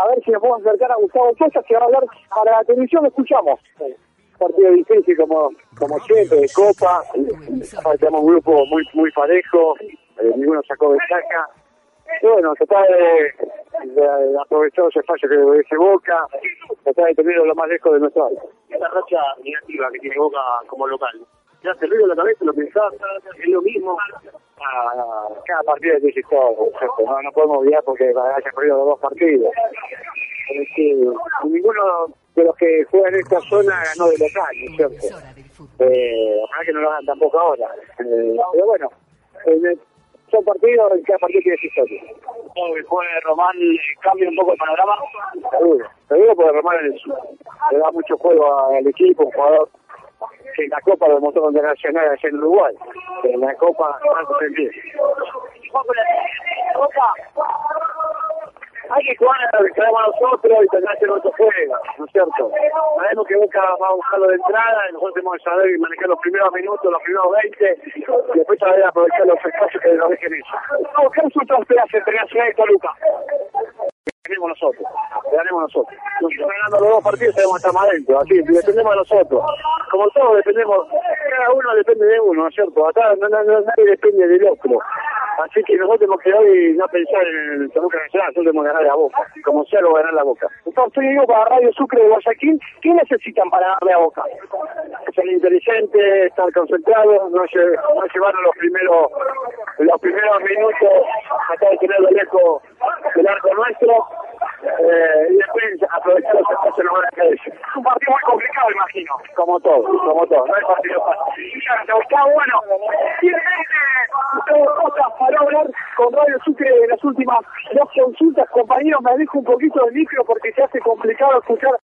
a ver si nos podemos acercar a Gustavo Sosa, que va a hablar para la televisión, escuchamos. Partido difícil como, como siempre, de Copa, tenemos un grupo muy, muy parejo, eh, ninguno sacó ventaja. Y bueno, tratar de, de, aprovechar los espacios que ese Boca, tratar de tenerlo lo más lejos de nuestro área. Esta racha negativa que tiene Boca como local, ¿te hace ruido la cabeza? ¿Lo pensás? ¿Es lo mismo? Ah, cada partido es distinto, no, no podemos olvidar porque haya corrido los dos partidos. Es ninguno de los que juegan en esta zona ganó de local, ¿no es cierto? Eh, ojalá que no lo hagan tampoco ahora. Eh, pero bueno, eh, son partidos, cada partido tiene su historia. ¿Cómo que juegue Román cambia un poco el panorama? Seguro, seguro porque Román le da mucho juego al equipo, un jugador que en la Copa lo demostró internacional allá en Uruguay. En la Copa perdió. Boca, hay que jugar a lo que queremos nosotros y tener que nuestro juego, ¿no es cierto? Sabemos que Boca va a buscarlo de entrada y nosotros tenemos que saber manejar los primeros minutos, los primeros 20 y después saber aprovechar los espacios que nos dejen ellos. ¿Qué resultados esperas internacional de Toluca? ganemos nosotros, ganemos nosotros. Nos estamos ganando los dos partidos, sabemos que estamos adentro, así, dependemos de nosotros. Como todos dependemos, cada uno depende de uno, ¿no es cierto? Acá no, nadie depende del otro. Así que nosotros tenemos que hoy no pensar en el Toluca Nacional, nosotros tenemos que ganar la boca, como sea lo ganar la boca. Entonces digo para Radio Sucre de Guayaquil, ¿qué necesitan para ganarle a boca? Ser inteligente, estar concentrado, no, lle llevar los primeros los primeros minutos, tratar de tenerlo lejos del arco nuestro, eh, y después aprovechar los espacios en lugar de Es un partido muy complicado, imagino. Como todo, como todo, no es partido fácil. ¿Te gustaba? Bueno, tiene cosas para hablar con Radio Sucre de las últimas dos consultas. Compañeros, me alejo un poquito del micro porque se hace complicado escuchar